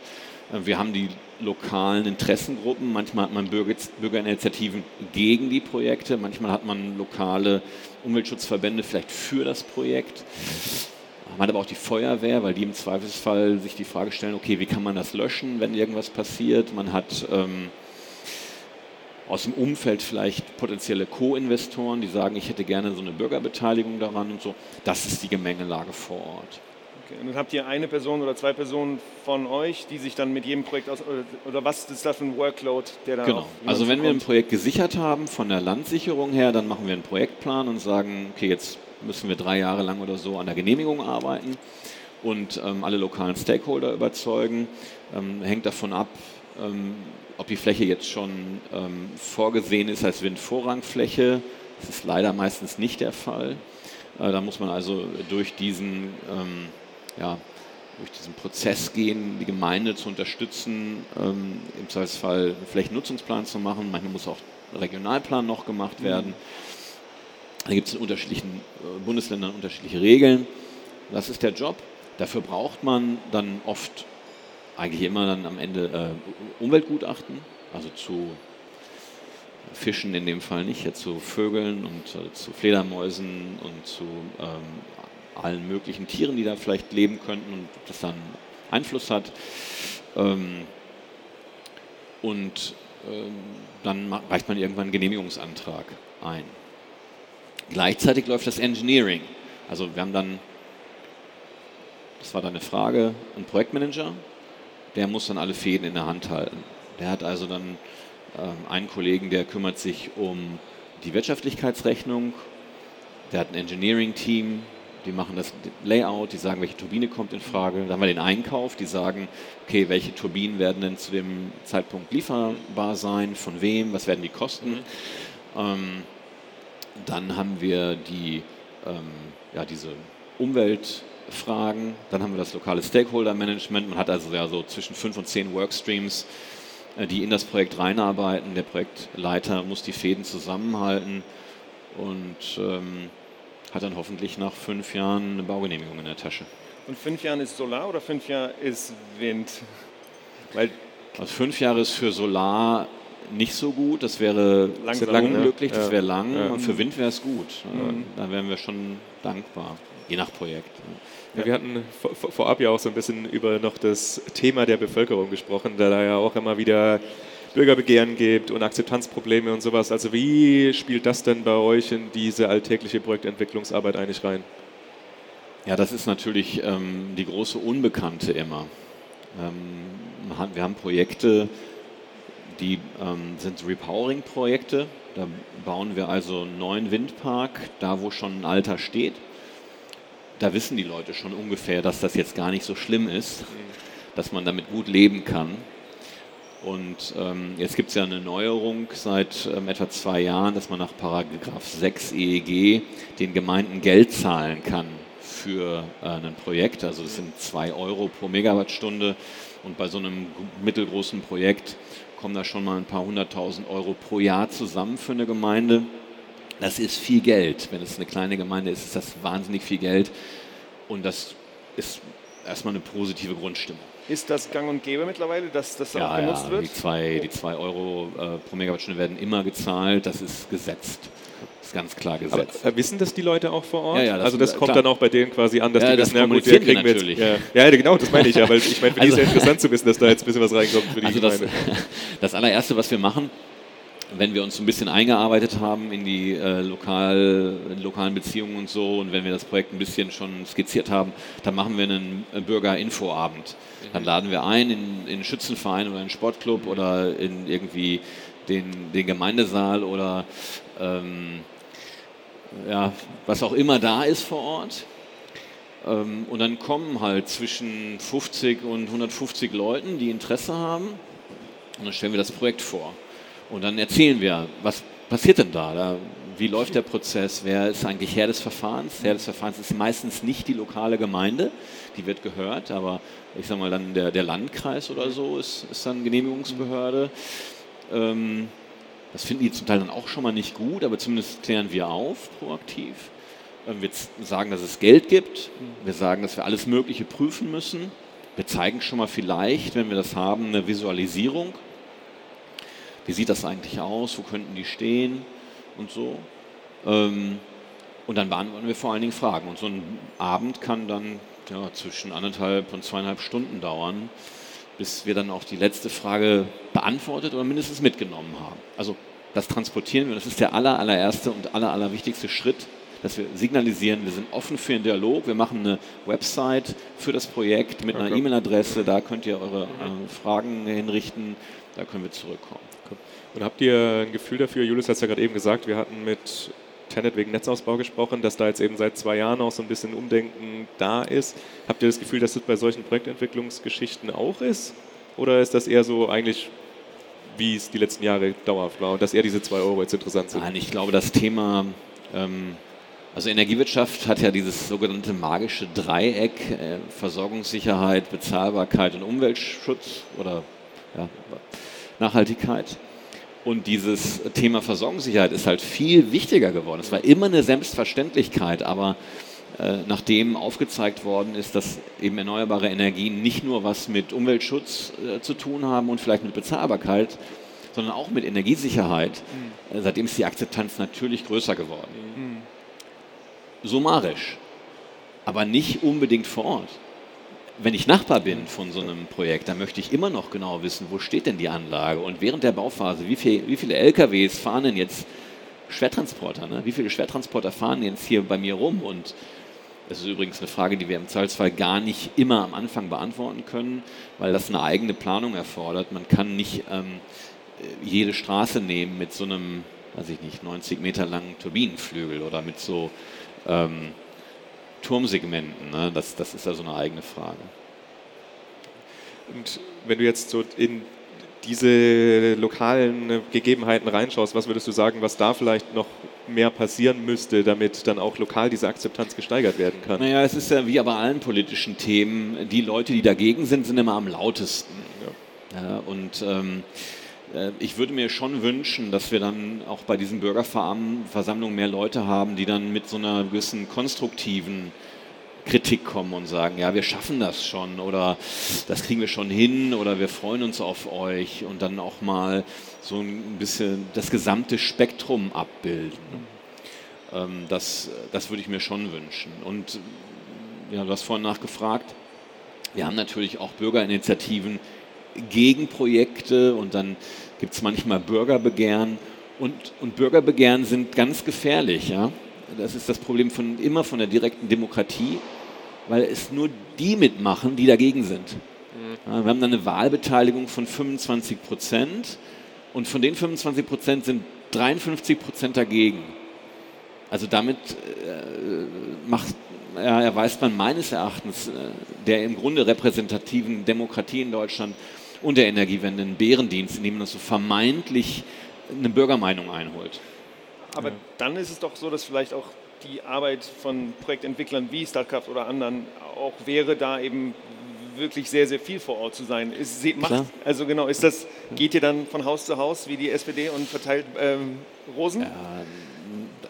S3: Äh, wir haben die lokalen Interessengruppen. Manchmal hat man Bürger, Bürgerinitiativen gegen die Projekte. Manchmal hat man lokale Umweltschutzverbände vielleicht für das Projekt. Man hat aber auch die Feuerwehr, weil die im Zweifelsfall sich die Frage stellen, okay, wie kann man das löschen, wenn irgendwas passiert? Man hat ähm, aus dem Umfeld vielleicht potenzielle Co-Investoren, die sagen, ich hätte gerne so eine Bürgerbeteiligung daran und so. Das ist die Gemengelage vor Ort.
S4: Dann habt ihr eine Person oder zwei Personen von euch, die sich dann mit jedem Projekt aus oder, oder was ist das für ein Workload, der da
S3: Genau. Also wenn wir ein Projekt gesichert haben von der Landsicherung her, dann machen wir einen Projektplan und sagen, okay, jetzt müssen wir drei Jahre lang oder so an der Genehmigung arbeiten und ähm, alle lokalen Stakeholder überzeugen. Ähm, hängt davon ab, ähm, ob die Fläche jetzt schon ähm, vorgesehen ist als Windvorrangfläche. Das ist leider meistens nicht der Fall. Äh, da muss man also durch diesen ähm, ja, durch diesen Prozess gehen, die Gemeinde zu unterstützen, ähm, im Zweifelsfall einen Flächennutzungsplan zu machen. Manchmal muss auch ein Regionalplan noch gemacht mhm. werden. Da gibt es in unterschiedlichen äh, Bundesländern unterschiedliche Regeln. Das ist der Job. Dafür braucht man dann oft, eigentlich immer dann am Ende äh, Umweltgutachten, also zu Fischen in dem Fall nicht, ja, zu Vögeln und äh, zu Fledermäusen und zu ähm, allen möglichen Tieren, die da vielleicht leben könnten und das dann Einfluss hat. Ähm, und ähm, dann reicht man irgendwann einen Genehmigungsantrag ein. Gleichzeitig läuft das Engineering. Also wir haben dann, das war dann eine Frage, einen Projektmanager, der muss dann alle Fäden in der Hand halten. Der hat also dann ähm, einen Kollegen, der kümmert sich um die Wirtschaftlichkeitsrechnung, der hat ein Engineering-Team, die machen das Layout, die sagen, welche Turbine kommt in Frage. Dann haben wir den Einkauf, die sagen, okay, welche Turbinen werden denn zu dem Zeitpunkt lieferbar sein, von wem, was werden die kosten. Ähm, dann haben wir die, ähm, ja, diese Umweltfragen, dann haben wir das lokale Stakeholder-Management. Man hat also ja so zwischen fünf und zehn Workstreams, äh, die in das Projekt reinarbeiten. Der Projektleiter muss die Fäden zusammenhalten und ähm, hat dann hoffentlich nach fünf Jahren eine Baugenehmigung in der Tasche.
S4: Und fünf Jahre ist Solar oder fünf Jahre ist Wind?
S3: Weil also fünf Jahre ist für Solar nicht so gut, das wäre Langsam, unglücklich, ne? das wäre lang ja. und für Wind wäre es gut. Mhm. Da wären wir schon dankbar, je nach Projekt.
S2: Ja, wir hatten vorab ja auch so ein bisschen über noch das Thema der Bevölkerung gesprochen, da da ja auch immer wieder Bürgerbegehren gibt und Akzeptanzprobleme und sowas. Also wie spielt das denn bei euch in diese alltägliche Projektentwicklungsarbeit eigentlich rein?
S3: Ja, das ist natürlich ähm, die große Unbekannte immer. Ähm, wir haben Projekte, die ähm, sind Repowering-Projekte. Da bauen wir also einen neuen Windpark, da wo schon ein alter steht. Da wissen die Leute schon ungefähr, dass das jetzt gar nicht so schlimm ist, dass man damit gut leben kann. Und ähm, jetzt gibt es ja eine Neuerung seit ähm, etwa zwei Jahren, dass man nach Paragraph 6 EEG den Gemeinden Geld zahlen kann für äh, ein Projekt. Also das sind zwei Euro pro Megawattstunde. Und bei so einem mittelgroßen Projekt kommen da schon mal ein paar hunderttausend Euro pro Jahr zusammen für eine Gemeinde. Das ist viel Geld. Wenn es eine kleine Gemeinde ist, ist das wahnsinnig viel Geld. Und das ist erstmal eine positive Grundstimmung.
S4: Ist das gang und gäbe mittlerweile, dass das ja, auch genutzt ja, wird?
S3: Die zwei, die zwei Euro äh, pro Megawattstunde werden immer gezahlt, das ist gesetzt. Das ist ganz klar gesetzt.
S2: Aber wissen das die Leute auch vor Ort?
S3: Ja, ja,
S2: das also das kommt klar. dann auch bei denen quasi an, dass
S3: ja,
S2: die
S3: wissen, ja gut, wir kriegen wir natürlich.
S2: Jetzt, ja. ja, genau, das meine ich ja, weil ich meine, für also, die ist ja interessant zu wissen, dass da jetzt ein bisschen was reinkommt für die
S3: also das, *laughs* das allererste, was wir machen, wenn wir uns ein bisschen eingearbeitet haben in die äh, lokal, lokalen Beziehungen und so und wenn wir das Projekt ein bisschen schon skizziert haben, dann machen wir einen äh, Bürger-Info-Abend. Dann laden wir ein in, in einen Schützenverein oder einen Sportclub oder in irgendwie den, den Gemeindesaal oder ähm, ja, was auch immer da ist vor Ort. Ähm, und dann kommen halt zwischen 50 und 150 Leuten, die Interesse haben. Und dann stellen wir das Projekt vor. Und dann erzählen wir, was passiert denn da? da wie läuft der Prozess? Wer ist eigentlich Herr des Verfahrens? Herr des Verfahrens ist meistens nicht die lokale Gemeinde, die wird gehört, aber ich sage mal dann der, der Landkreis oder so ist, ist dann Genehmigungsbehörde. Ähm, das finden die zum Teil dann auch schon mal nicht gut, aber zumindest klären wir auf proaktiv. Ähm, wir sagen, dass es Geld gibt. Wir sagen, dass wir alles Mögliche prüfen müssen. Wir zeigen schon mal vielleicht, wenn wir das haben, eine Visualisierung. Wie sieht das eigentlich aus? Wo könnten die stehen? Und so. Ähm, und dann beantworten wir vor allen Dingen Fragen. Und so ein Abend kann dann ja, zwischen anderthalb und zweieinhalb Stunden dauern bis wir dann auch die letzte Frage beantwortet oder mindestens mitgenommen haben. Also das transportieren wir, das ist der aller, allererste und aller, allerwichtigste Schritt, dass wir signalisieren, wir sind offen für den Dialog, wir machen eine Website für das Projekt mit einer okay. E-Mail-Adresse, da könnt ihr eure äh, Fragen hinrichten, da können wir zurückkommen.
S2: Und habt ihr ein Gefühl dafür, Julius hat es ja gerade eben gesagt, wir hatten mit Tenet wegen Netzausbau gesprochen, dass da jetzt eben seit zwei Jahren auch so ein bisschen Umdenken da ist. Habt ihr das Gefühl, dass das bei solchen Projektentwicklungsgeschichten auch ist? Oder ist das eher so eigentlich, wie es die letzten Jahre dauerhaft war und dass eher diese zwei Euro jetzt interessant sind?
S3: Nein, ich glaube, das Thema, ähm, also Energiewirtschaft hat ja dieses sogenannte magische Dreieck, äh, Versorgungssicherheit, Bezahlbarkeit und Umweltschutz oder ja, Nachhaltigkeit. Und dieses Thema Versorgungssicherheit ist halt viel wichtiger geworden. Es war immer eine Selbstverständlichkeit, aber äh, nachdem aufgezeigt worden ist, dass eben erneuerbare Energien nicht nur was mit Umweltschutz äh, zu tun haben und vielleicht mit Bezahlbarkeit, sondern auch mit Energiesicherheit, mhm. äh, seitdem ist die Akzeptanz natürlich größer geworden. Mhm. Summarisch, aber nicht unbedingt vor Ort wenn ich Nachbar bin von so einem Projekt, dann möchte ich immer noch genau wissen, wo steht denn die Anlage und während der Bauphase, wie, viel, wie viele LKWs fahren denn jetzt Schwertransporter, ne? wie viele Schwertransporter fahren jetzt hier bei mir rum und das ist übrigens eine Frage, die wir im Zweifelsfall gar nicht immer am Anfang beantworten können, weil das eine eigene Planung erfordert. Man kann nicht ähm, jede Straße nehmen mit so einem, weiß ich nicht, 90 Meter langen Turbinenflügel oder mit so ähm, Turmsegmenten. Ne? Das, das ist also eine eigene Frage.
S2: Und wenn du jetzt so in diese lokalen Gegebenheiten reinschaust, was würdest du sagen, was da vielleicht noch mehr passieren müsste, damit dann auch lokal diese Akzeptanz gesteigert werden kann?
S3: Naja, es ist ja wie bei allen politischen Themen, die Leute, die dagegen sind, sind immer am lautesten. Ja. Ja, und ähm, äh, ich würde mir schon wünschen, dass wir dann auch bei diesen Bürgerversammlungen mehr Leute haben, die dann mit so einer gewissen konstruktiven Kritik kommen und sagen, ja, wir schaffen das schon oder das kriegen wir schon hin oder wir freuen uns auf euch und dann auch mal so ein bisschen das gesamte Spektrum abbilden. Ähm, das, das würde ich mir schon wünschen. Und ja, du hast vorhin nachgefragt, wir haben natürlich auch Bürgerinitiativen, Gegenprojekte und dann gibt es manchmal Bürgerbegehren. Und, und Bürgerbegehren sind ganz gefährlich. Ja? Das ist das Problem von, immer von der direkten Demokratie, weil es nur die mitmachen, die dagegen sind. Mhm. Ja, wir haben dann eine Wahlbeteiligung von 25 Prozent und von den 25 Prozent sind 53 Prozent dagegen. Also damit äh, macht, ja, erweist man meines Erachtens äh, der im Grunde repräsentativen Demokratie in Deutschland und der Energiewende einen Bärendienst, indem man so vermeintlich eine Bürgermeinung einholt.
S4: Aber ja. dann ist es doch so, dass vielleicht auch die Arbeit von Projektentwicklern wie Startkraft oder anderen auch wäre, da eben wirklich sehr, sehr viel vor Ort zu sein. Ist, macht, also genau, ist das, geht ihr dann von Haus zu Haus wie die SPD und verteilt ähm, Rosen? Ja,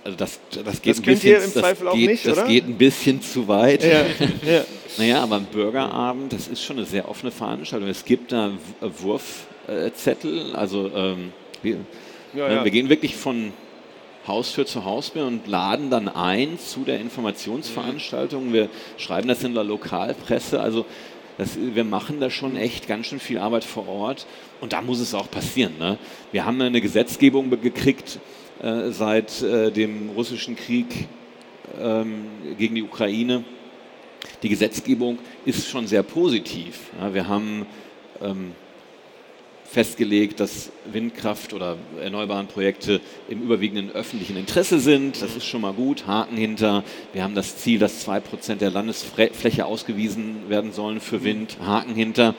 S3: also das, das geht das ein bisschen, im Zweifel auch geht, nicht, das geht ein bisschen zu weit. Ja, ja. *laughs* naja, aber ein Bürgerabend, das ist schon eine sehr offene Veranstaltung. Es gibt da Wurfzettel, also ähm, wir, ja, ne, wir gehen wirklich von Haustür zu Haustür und laden dann ein zu der Informationsveranstaltung. Wir schreiben das in der Lokalpresse. Also das, wir machen da schon echt ganz schön viel Arbeit vor Ort und da muss es auch passieren. Ne? Wir haben eine Gesetzgebung gekriegt, seit äh, dem russischen Krieg ähm, gegen die Ukraine. Die Gesetzgebung ist schon sehr positiv. Wir haben ähm, festgelegt, dass Windkraft oder erneuerbaren Projekte im überwiegenden öffentlichen Interesse sind. Das ist schon mal gut. Haken hinter. Wir haben das Ziel, dass 2% der Landesfläche ausgewiesen werden sollen für Wind. Haken hinter.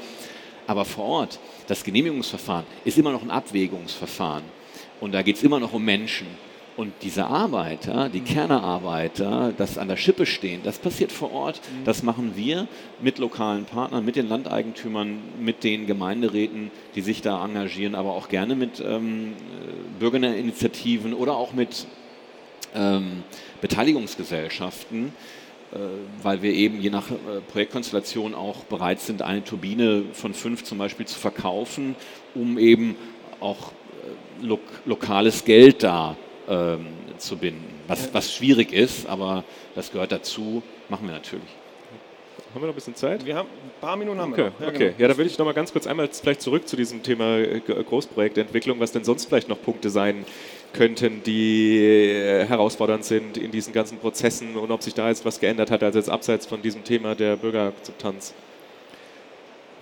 S3: Aber vor Ort, das Genehmigungsverfahren ist immer noch ein Abwägungsverfahren. Und da geht es immer noch um Menschen. Und diese Arbeiter, die Kernerarbeiter, das an der Schippe stehen, das passiert vor Ort. Mhm. Das machen wir mit lokalen Partnern, mit den Landeigentümern, mit den Gemeinderäten, die sich da engagieren, aber auch gerne mit ähm, Bürgerinitiativen oder auch mit ähm, Beteiligungsgesellschaften, äh, weil wir eben je nach äh, Projektkonstellation auch bereit sind, eine Turbine von fünf zum Beispiel zu verkaufen, um eben auch äh, lo lokales Geld da ähm, zu binden. Was, was schwierig ist, aber das gehört dazu, machen wir natürlich.
S2: Haben wir noch ein bisschen Zeit?
S4: Wir haben ein paar Minuten haben
S2: okay,
S4: wir
S2: noch. Ja, okay, genau. ja, dann will ich noch mal ganz kurz einmal vielleicht zurück zu diesem Thema äh, Großprojektentwicklung, was denn sonst vielleicht noch Punkte sein könnten, die äh, herausfordernd sind in diesen ganzen Prozessen und ob sich da jetzt was geändert hat, also jetzt abseits von diesem Thema der Bürgerakzeptanz.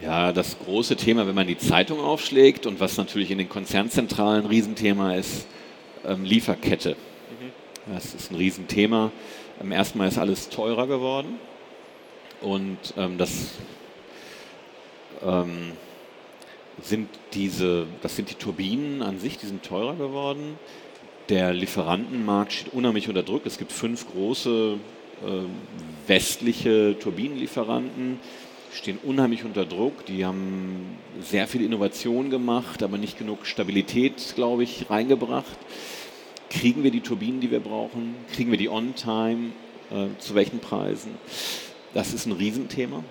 S3: Ja, das große Thema, wenn man die Zeitung aufschlägt und was natürlich in den Konzernzentralen ein Riesenthema ist, ähm, Lieferkette. Mhm. Das ist ein Riesenthema. Ähm, erstmal ist alles teurer geworden und ähm, das ähm, sind diese, das sind die Turbinen an sich, die sind teurer geworden. Der Lieferantenmarkt steht unheimlich unter Druck. Es gibt fünf große äh, westliche Turbinenlieferanten, stehen unheimlich unter Druck. Die haben sehr viel Innovation gemacht, aber nicht genug Stabilität, glaube ich, reingebracht. Kriegen wir die Turbinen, die wir brauchen? Kriegen wir die on-time? Äh, zu welchen Preisen? Das ist ein Riesenthema.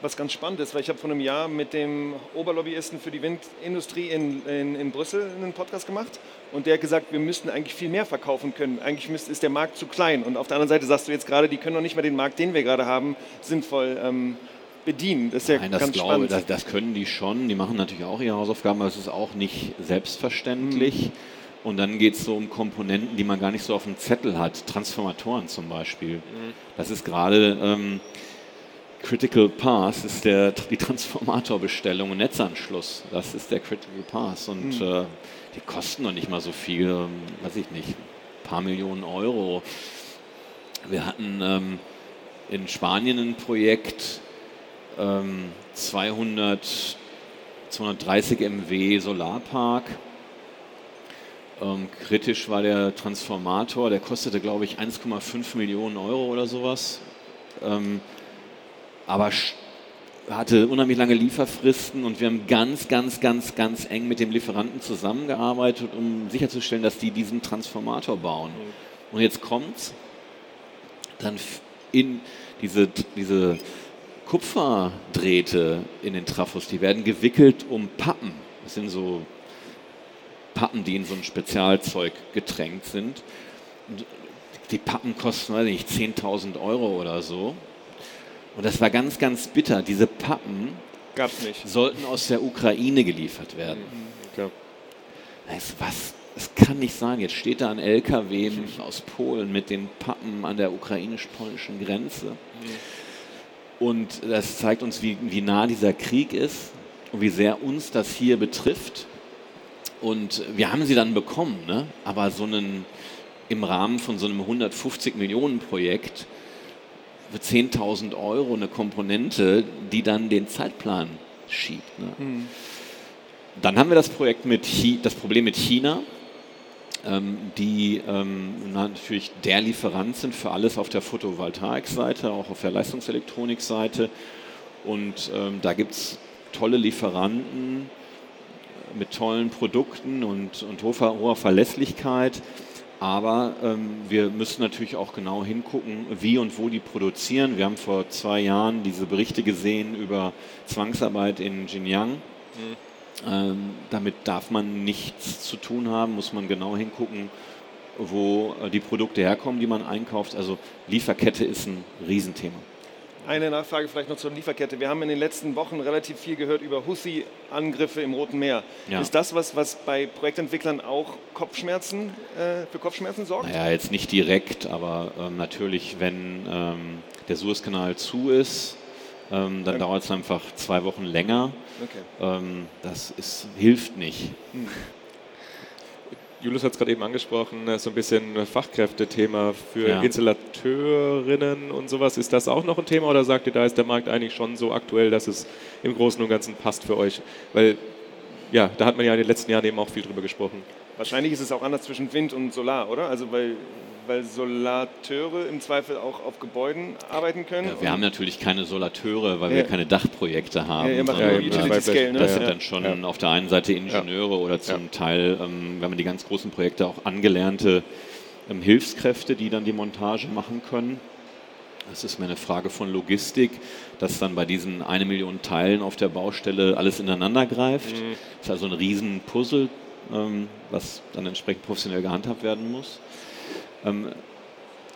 S4: Was ganz spannend ist, weil ich habe vor einem Jahr mit dem Oberlobbyisten für die Windindustrie in, in, in Brüssel einen Podcast gemacht und der hat gesagt, wir müssten eigentlich viel mehr verkaufen können. Eigentlich müsst, ist der Markt zu klein. Und auf der anderen Seite sagst du jetzt gerade, die können noch nicht mal den Markt, den wir gerade haben, sinnvoll ähm, bedienen.
S3: Das ist ja Nein, das ganz glaube, spannend. Das, das, können die schon. Die machen natürlich auch ihre Hausaufgaben, aber es ist auch nicht selbstverständlich. Mhm. Und dann geht es so um Komponenten, die man gar nicht so auf dem Zettel hat. Transformatoren zum Beispiel. Mhm. Das ist gerade ähm, Critical Path, ist der, die Transformatorbestellung und Netzanschluss. Das ist der Critical Path. Und mhm. äh, die kosten noch nicht mal so viel, ähm, weiß ich nicht, ein paar Millionen Euro. Wir hatten ähm, in Spanien ein Projekt, ähm, 200, 230 MW Solarpark. Ähm, kritisch war der Transformator, der kostete, glaube ich, 1,5 Millionen Euro oder sowas. Ähm, aber hatte unheimlich lange Lieferfristen und wir haben ganz, ganz, ganz, ganz eng mit dem Lieferanten zusammengearbeitet, um sicherzustellen, dass die diesen Transformator bauen. Und jetzt kommt's, dann in diese, diese Kupferdrähte in den Trafos, die werden gewickelt um Pappen. Das sind so Pappen, die in so ein Spezialzeug getränkt sind. Und die Pappen kosten, weiß ich nicht, 10.000 Euro oder so. Und das war ganz, ganz bitter. Diese Pappen sollten aus der Ukraine geliefert werden. Mhm, okay. was? Es kann nicht sein. Jetzt steht da ein LKW aus Polen mit den Pappen an der ukrainisch-polnischen Grenze. Mhm. Und das zeigt uns, wie, wie nah dieser Krieg ist und wie sehr uns das hier betrifft. Und wir haben sie dann bekommen, ne? aber so einen, im Rahmen von so einem 150 Millionen Projekt für 10.000 Euro eine Komponente, die dann den Zeitplan schiebt. Ne? Mhm. Dann haben wir das Projekt mit Chi das Problem mit China, die ähm, natürlich der Lieferant sind für alles auf der Photovoltaikseite, auch auf der Leistungselektronikseite. Und ähm, da gibt es tolle Lieferanten mit tollen Produkten und, und hoher, hoher Verlässlichkeit. Aber ähm, wir müssen natürlich auch genau hingucken, wie und wo die produzieren. Wir haben vor zwei Jahren diese Berichte gesehen über Zwangsarbeit in Xinjiang. Mhm. Ähm, damit darf man nichts zu tun haben, muss man genau hingucken, wo äh, die Produkte herkommen, die man einkauft. Also Lieferkette ist ein Riesenthema.
S4: Eine Nachfrage vielleicht noch zur Lieferkette. Wir haben in den letzten Wochen relativ viel gehört über Houthi-Angriffe im Roten Meer. Ja. Ist das was, was bei Projektentwicklern auch Kopfschmerzen, äh, für Kopfschmerzen sorgt?
S3: Naja, jetzt nicht direkt, aber ähm, natürlich, wenn ähm, der Suezkanal zu ist, ähm, dann okay. dauert es einfach zwei Wochen länger. Okay. Ähm, das ist, hilft nicht. Hm.
S2: Julius hat es gerade eben angesprochen, äh, so ein bisschen Fachkräftethema für ja. Installateurinnen und sowas. Ist das auch noch ein Thema oder sagt ihr, da ist der Markt eigentlich schon so aktuell, dass es im Großen und Ganzen passt für euch? Weil ja, da hat man ja in den letzten Jahren eben auch viel drüber gesprochen.
S4: Wahrscheinlich ist es auch anders zwischen Wind und Solar, oder? Also weil, weil Solateure im Zweifel auch auf Gebäuden arbeiten können.
S3: Ja, wir haben natürlich keine Solateure, weil ja. wir keine Dachprojekte haben. Ja, ne? Das sind dann schon auf der einen Seite Ingenieure oder zum Teil, ähm, wenn man die ganz großen Projekte auch angelernte ähm, Hilfskräfte, die dann die Montage machen können. Das ist mir eine Frage von Logistik, dass dann bei diesen eine Million Teilen auf der Baustelle alles ineinander greift. Mhm. Das ist also ein Riesenpuzzle, ähm, was dann entsprechend professionell gehandhabt werden muss. Ähm,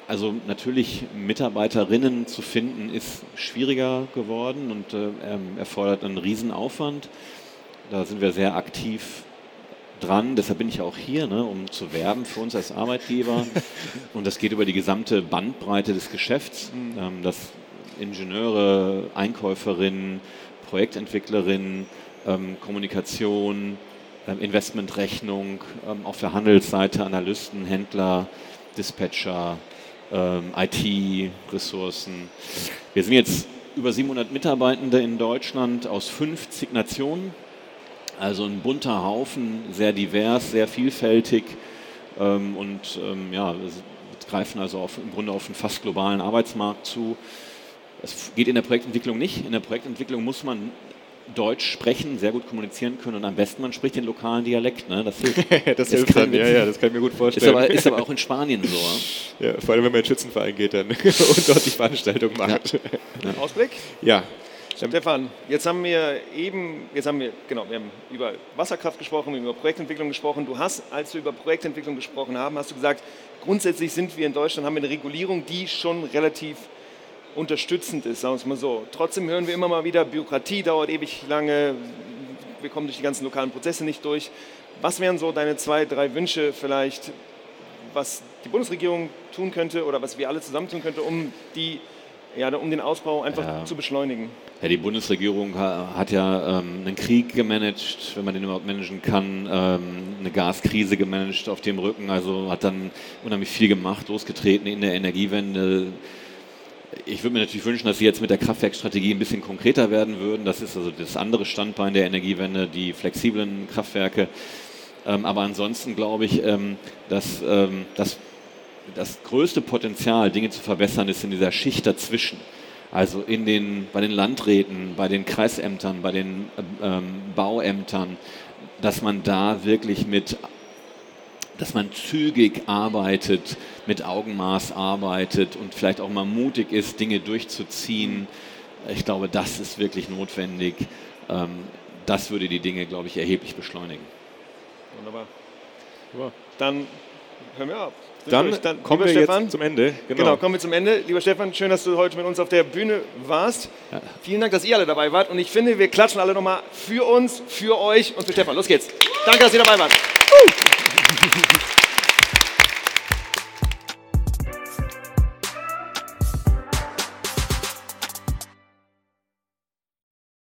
S3: also natürlich Mitarbeiterinnen zu finden ist schwieriger geworden und äh, ähm, erfordert einen Riesenaufwand. Da sind wir sehr aktiv dran. Deshalb bin ich auch hier, ne, um zu werben für uns als Arbeitgeber. *laughs* Und das geht über die gesamte Bandbreite des Geschäfts, mhm. ähm, dass Ingenieure, Einkäuferinnen, Projektentwicklerinnen, ähm, Kommunikation, ähm, Investmentrechnung, ähm, auch für Handelsseite, Analysten, Händler, Dispatcher, ähm, IT-Ressourcen. Wir sind jetzt über 700 Mitarbeitende in Deutschland aus 50 Nationen. Also ein bunter Haufen, sehr divers, sehr vielfältig ähm, und ähm, ja, greifen also auf, im Grunde auf einen fast globalen Arbeitsmarkt zu. Das geht in der Projektentwicklung nicht. In der Projektentwicklung muss man Deutsch sprechen, sehr gut kommunizieren können und am besten man spricht den lokalen Dialekt. Ne?
S2: Das hilft. *laughs* das hilft dann, ja, ja, das kann ich mir gut vorstellen.
S3: Ist aber, ist aber auch in *laughs* Spanien so.
S2: Ja, vor allem, wenn man in den Schützenverein geht dann *laughs* und dort die Veranstaltung macht. Ja.
S4: Ausblick?
S2: Ja,
S4: Stefan, jetzt haben wir eben, jetzt haben wir, genau, wir haben über Wasserkraft gesprochen, wir haben über Projektentwicklung gesprochen. Du hast, als wir über Projektentwicklung gesprochen haben, hast du gesagt, grundsätzlich sind wir in Deutschland, haben wir eine Regulierung, die schon relativ unterstützend ist, sagen wir es mal so. Trotzdem hören wir immer mal wieder, Bürokratie dauert ewig lange, wir kommen durch die ganzen lokalen Prozesse nicht durch. Was wären so deine zwei, drei Wünsche vielleicht, was die Bundesregierung tun könnte oder was wir alle zusammen tun könnten, um die ja, um den Ausbau einfach ja. zu beschleunigen.
S3: Ja, die Bundesregierung hat ja ähm, einen Krieg gemanagt, wenn man den überhaupt managen kann, ähm, eine Gaskrise gemanagt auf dem Rücken, also hat dann unheimlich viel gemacht, losgetreten in der Energiewende. Ich würde mir natürlich wünschen, dass Sie jetzt mit der Kraftwerkstrategie ein bisschen konkreter werden würden. Das ist also das andere Standbein der Energiewende, die flexiblen Kraftwerke. Ähm, aber ansonsten glaube ich, ähm, dass, ähm, dass das größte Potenzial, Dinge zu verbessern, ist in dieser Schicht dazwischen. Also in den, bei den Landräten, bei den Kreisämtern, bei den ähm, Bauämtern, dass man da wirklich mit, dass man zügig arbeitet, mit Augenmaß arbeitet und vielleicht auch mal mutig ist, Dinge durchzuziehen. Ich glaube, das ist wirklich notwendig. Ähm, das würde die Dinge, glaube ich, erheblich beschleunigen.
S4: Wunderbar. Dann hören wir auf.
S2: Dann, dann kommen wir Stefan, jetzt zum Ende.
S4: Genau. genau. kommen wir zum Ende. Lieber Stefan, schön, dass du heute mit uns auf der Bühne warst. Ja. Vielen Dank, dass ihr alle dabei wart. Und ich finde, wir klatschen alle nochmal für uns, für euch und für Stefan. Los geht's. Danke, dass ihr dabei wart.